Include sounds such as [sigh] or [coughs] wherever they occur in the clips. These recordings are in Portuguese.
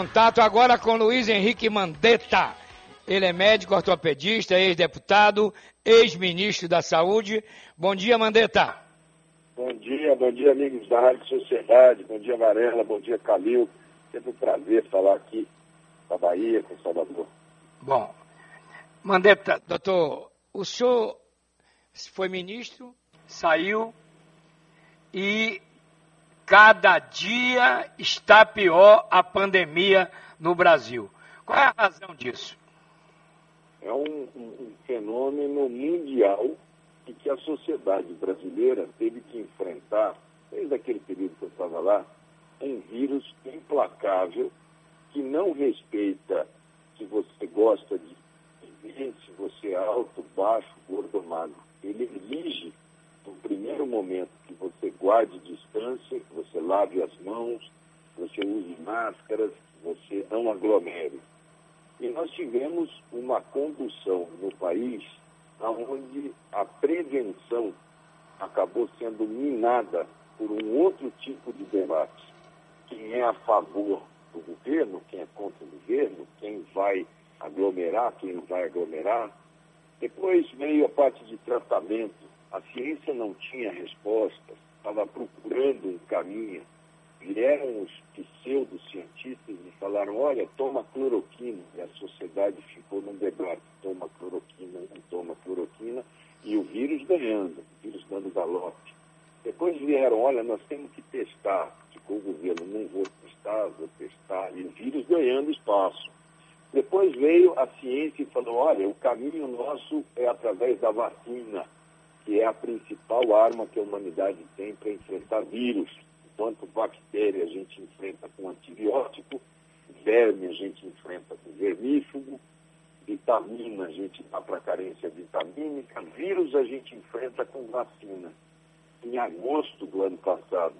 Contato agora com Luiz Henrique Mandetta. Ele é médico ortopedista, ex-deputado, ex-ministro da Saúde. Bom dia, Mandetta. Bom dia, bom dia, amigos da Rádio Sociedade. Bom dia, Varela. Bom dia, Calil. Sempre um prazer falar aqui da Bahia, com Salvador. Bom, Mandetta, doutor, o senhor foi ministro, saiu e cada dia está pior a pandemia no Brasil. Qual é a razão disso? É um, um, fenômeno mundial e que a sociedade brasileira teve que enfrentar, desde aquele período que eu estava lá, um vírus implacável que não respeita se você gosta de viver, se você é alto, baixo, gordo ou magro. Ele exige no primeiro momento que você guarde distância, você lave as mãos, você use máscaras, você não aglomere. E nós tivemos uma condução no país onde a prevenção acabou sendo minada por um outro tipo de debate. Quem é a favor do governo, quem é contra o governo, quem vai aglomerar, quem não vai aglomerar. Depois veio a parte de tratamento, a ciência não tinha respostas, estava procurando um caminho. Vieram os pseudocientistas e falaram, olha, toma cloroquina. E a sociedade ficou num debate, toma cloroquina, não toma cloroquina, e o vírus ganhando, o vírus dando galope. Depois vieram, olha, nós temos que testar. Ficou o governo, não vou testar, vou testar, e o vírus ganhando espaço. Depois veio a ciência e falou, olha, o caminho nosso é através da vacina que é a principal arma que a humanidade tem para enfrentar vírus. Enquanto bactéria a gente enfrenta com antibiótico, verme a gente enfrenta com vermífugo, vitamina a gente dá para carência vitamínica, vírus a gente enfrenta com vacina. Em agosto do ano passado,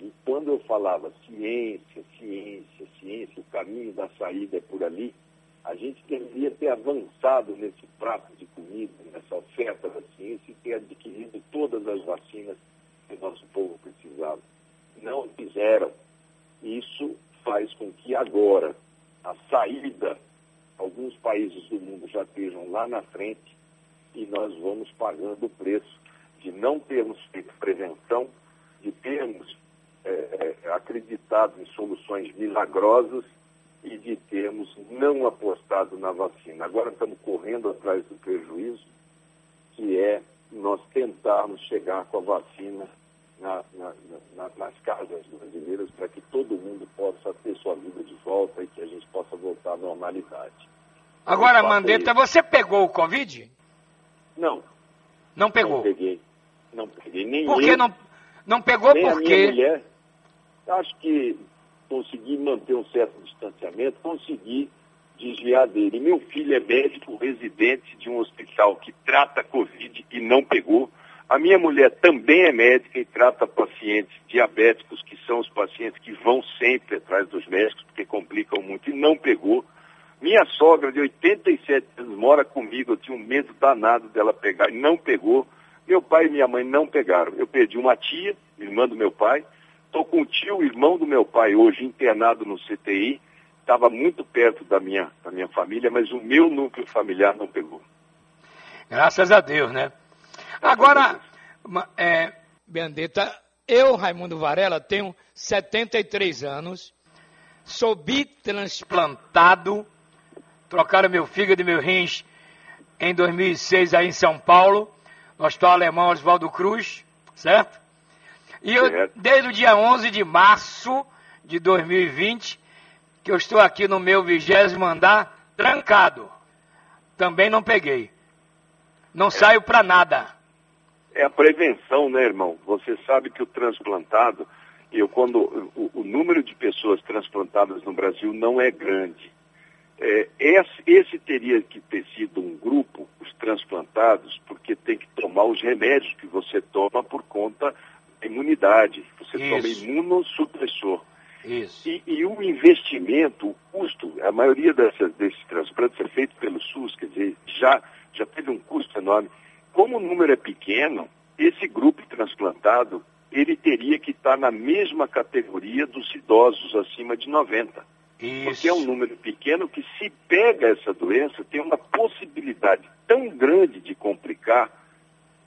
e quando eu falava ciência, ciência, ciência, o caminho da saída é por ali, a gente deveria ter avançado nesse prato de comida, nessa oferta da ciência e ter adquirido todas as vacinas que o nosso povo precisava. Não fizeram. Isso faz com que agora a saída, alguns países do mundo já estejam lá na frente e nós vamos pagando o preço de não termos feito prevenção, de termos é, acreditado em soluções milagrosas e de termos não apostado na vacina. Agora estamos correndo atrás do prejuízo, que é nós tentarmos chegar com a vacina na, na, na, nas casas brasileiras para que todo mundo possa ter sua vida de volta e que a gente possa voltar à normalidade. Agora, Mandetta, você pegou o Covid? Não. Não pegou? Não peguei. Não peguei. Nem por que eu, não, não pegou? nem Por a minha mulher. Acho que consegui manter um certo distanciamento, consegui desviar dele. Meu filho é médico residente de um hospital que trata Covid e não pegou. A minha mulher também é médica e trata pacientes diabéticos, que são os pacientes que vão sempre atrás dos médicos, porque complicam muito, e não pegou. Minha sogra, de 87 anos, mora comigo, eu tinha um medo danado dela pegar, e não pegou. Meu pai e minha mãe não pegaram. Eu perdi uma tia, irmã do meu pai, Estou com o tio, irmão do meu pai, hoje internado no CTI. Estava muito perto da minha, da minha família, mas o meu núcleo familiar não pegou. Graças a Deus, né? Agora, é, eu, Raimundo Varela, tenho 73 anos, sou bitransplantado, trocaram meu fígado e meu rins em 2006 aí em São Paulo, no Hospital Alemão Oswaldo Cruz, certo? E eu, desde o dia 11 de março de 2020, que eu estou aqui no meu vigésimo andar, trancado. Também não peguei. Não saio para nada. É a prevenção, né, irmão? Você sabe que o transplantado, eu quando o, o número de pessoas transplantadas no Brasil não é grande. É, esse, esse teria que ter sido um grupo, os transplantados, porque tem que tomar os remédios que você toma por conta da imunidade. Você toma Isso. imunossupressor. Isso. E, e o investimento, o custo, a maioria dessas, desses transplantes é feito pelo SUS, quer dizer, já, já teve um custo enorme. Como o número é pequeno, esse grupo transplantado, ele teria que estar na mesma categoria dos idosos acima de 90. Isso. Porque é um número pequeno que, se pega essa doença, tem uma possibilidade tão grande de complicar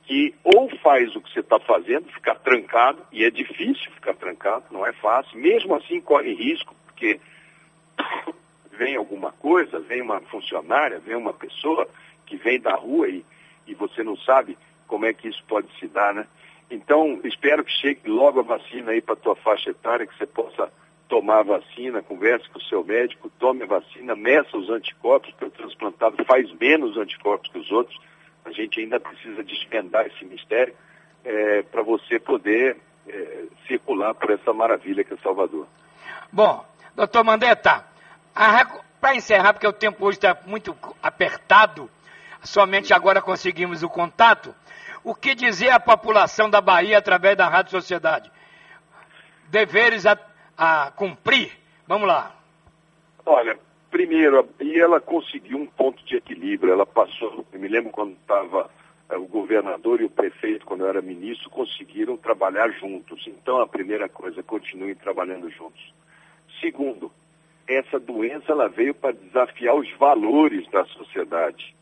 que ou faz o que você está fazendo, ficar trancado, e é difícil ficar trancado, não é fácil, mesmo assim corre risco, porque [coughs] vem alguma coisa, vem uma funcionária, vem uma pessoa que vem da rua e, e você não sabe como é que isso pode se dar, né? Então, espero que chegue logo a vacina aí para a tua faixa etária, que você possa tomar a vacina, converse com o seu médico, tome a vacina, meça os anticorpos, porque o transplantado faz menos anticorpos que os outros. A gente ainda precisa desvendar esse mistério é, para você poder é, circular por essa maravilha que é Salvador. Bom, doutor Mandetta, para encerrar, porque o tempo hoje está muito apertado, somente agora conseguimos o contato. O que dizer à população da Bahia através da Rádio Sociedade? Deveres a, a cumprir? Vamos lá. Olha, primeiro, e ela conseguiu um ponto de equilíbrio. Ela passou, eu me lembro quando estava eh, o governador e o prefeito, quando eu era ministro, conseguiram trabalhar juntos. Então, a primeira coisa, continuem trabalhando juntos. Segundo, essa doença ela veio para desafiar os valores da sociedade.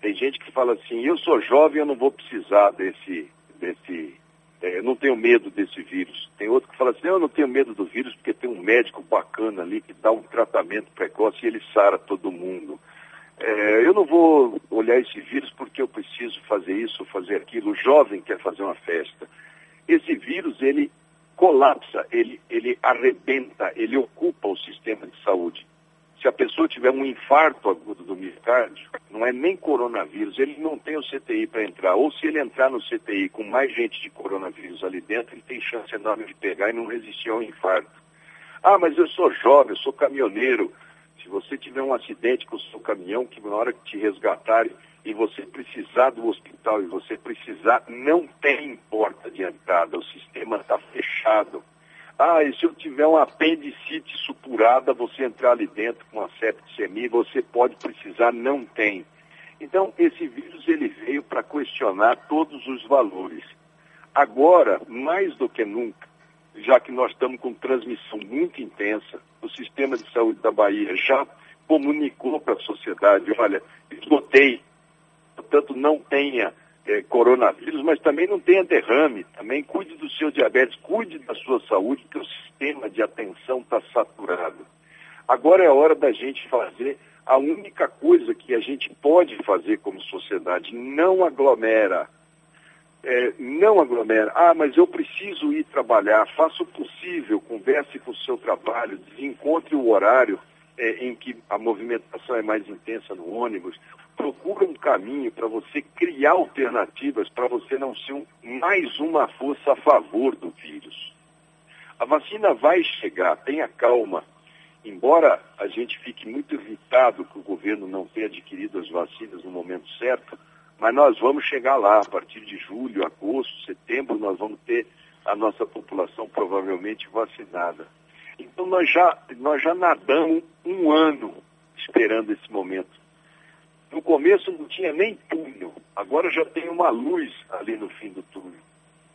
Tem gente que fala assim, eu sou jovem, eu não vou precisar desse, desse, é, não tenho medo desse vírus. Tem outro que fala assim, eu não tenho medo do vírus porque tem um médico bacana ali que dá um tratamento precoce e ele sara todo mundo. É, eu não vou olhar esse vírus porque eu preciso fazer isso, fazer aquilo. O jovem quer fazer uma festa. Esse vírus, ele colapsa, ele, ele arrebenta, ele ocupa o sistema de saúde. Se a pessoa tiver um infarto agudo do miocárdio, não é nem coronavírus, ele não tem o CTI para entrar. Ou se ele entrar no CTI com mais gente de coronavírus ali dentro, ele tem chance enorme de pegar e não resistir ao infarto. Ah, mas eu sou jovem, eu sou caminhoneiro. Se você tiver um acidente com o seu caminhão, que na hora que te resgatarem, e você precisar do hospital e você precisar, não tem porta de entrada, o sistema está fechado. Ah, e se eu tiver uma apendicite supurada, você entrar ali dentro com uma septicemia, você pode precisar, não tem. Então, esse vírus ele veio para questionar todos os valores. Agora, mais do que nunca, já que nós estamos com transmissão muito intensa, o sistema de saúde da Bahia já comunicou para a sociedade, olha, esgotei portanto, não tenha é, coronavírus, mas também não tenha derrame. Também cuide do seu diabetes, cuide da sua saúde, porque o sistema de atenção está saturado. Agora é a hora da gente fazer a única coisa que a gente pode fazer como sociedade, não aglomera. É, não aglomera. Ah, mas eu preciso ir trabalhar. Faça o possível, converse com o seu trabalho, encontre o horário é, em que a movimentação é mais intensa no ônibus, procura um caminho para você criar alternativas para você não ser um, mais uma força a favor do vírus. A vacina vai chegar, tenha calma. Embora a gente fique muito irritado que o governo não tenha adquirido as vacinas no momento certo, mas nós vamos chegar lá a partir de julho, agosto, setembro, nós vamos ter a nossa população provavelmente vacinada. Então nós já, nós já nadamos um ano esperando esse momento. No começo não tinha nem túnel, agora já tem uma luz ali no fim do túnel.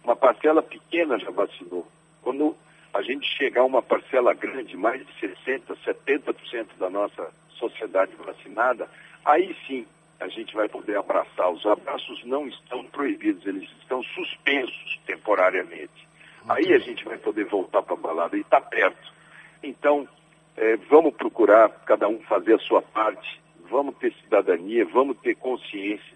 Uma parcela pequena já vacinou. Quando a gente chegar a uma parcela grande, mais de 60%, 70% da nossa sociedade vacinada, aí sim a gente vai poder abraçar. Os abraços não estão proibidos, eles estão suspensos temporariamente. Aí a gente vai poder voltar para a balada e está perto. Então, é, vamos procurar cada um fazer a sua parte. Vamos ter cidadania, vamos ter consciência,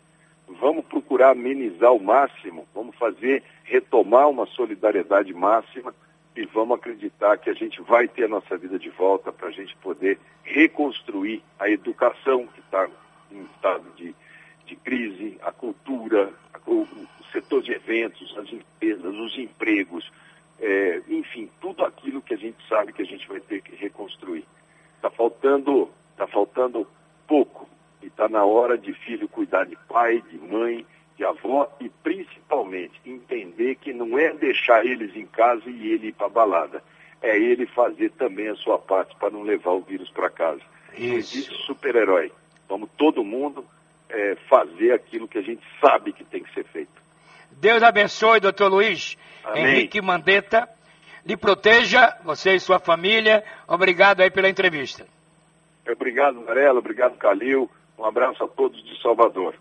vamos procurar amenizar o máximo, vamos fazer, retomar uma solidariedade máxima. E vamos acreditar que a gente vai ter a nossa vida de volta para a gente poder reconstruir a educação que está em estado de, de crise, a cultura, o, setor de eventos, as empresas, os empregos, é, enfim, tudo aquilo que a gente sabe que a gente vai ter que reconstruir. Está faltando, tá faltando pouco. E está na hora de filho cuidar de pai, de mãe, de avó e principalmente entender que não é deixar eles em casa e ele ir para a balada. É ele fazer também a sua parte para não levar o vírus para casa. Isso. existe super-herói. Vamos todo mundo é, fazer aquilo que a gente sabe que tem que ser feito. Deus abençoe, doutor Luiz. Amém. Henrique Mandetta, lhe proteja, você e sua família. Obrigado aí pela entrevista. Obrigado, Varela. Obrigado, Calil. Um abraço a todos de Salvador.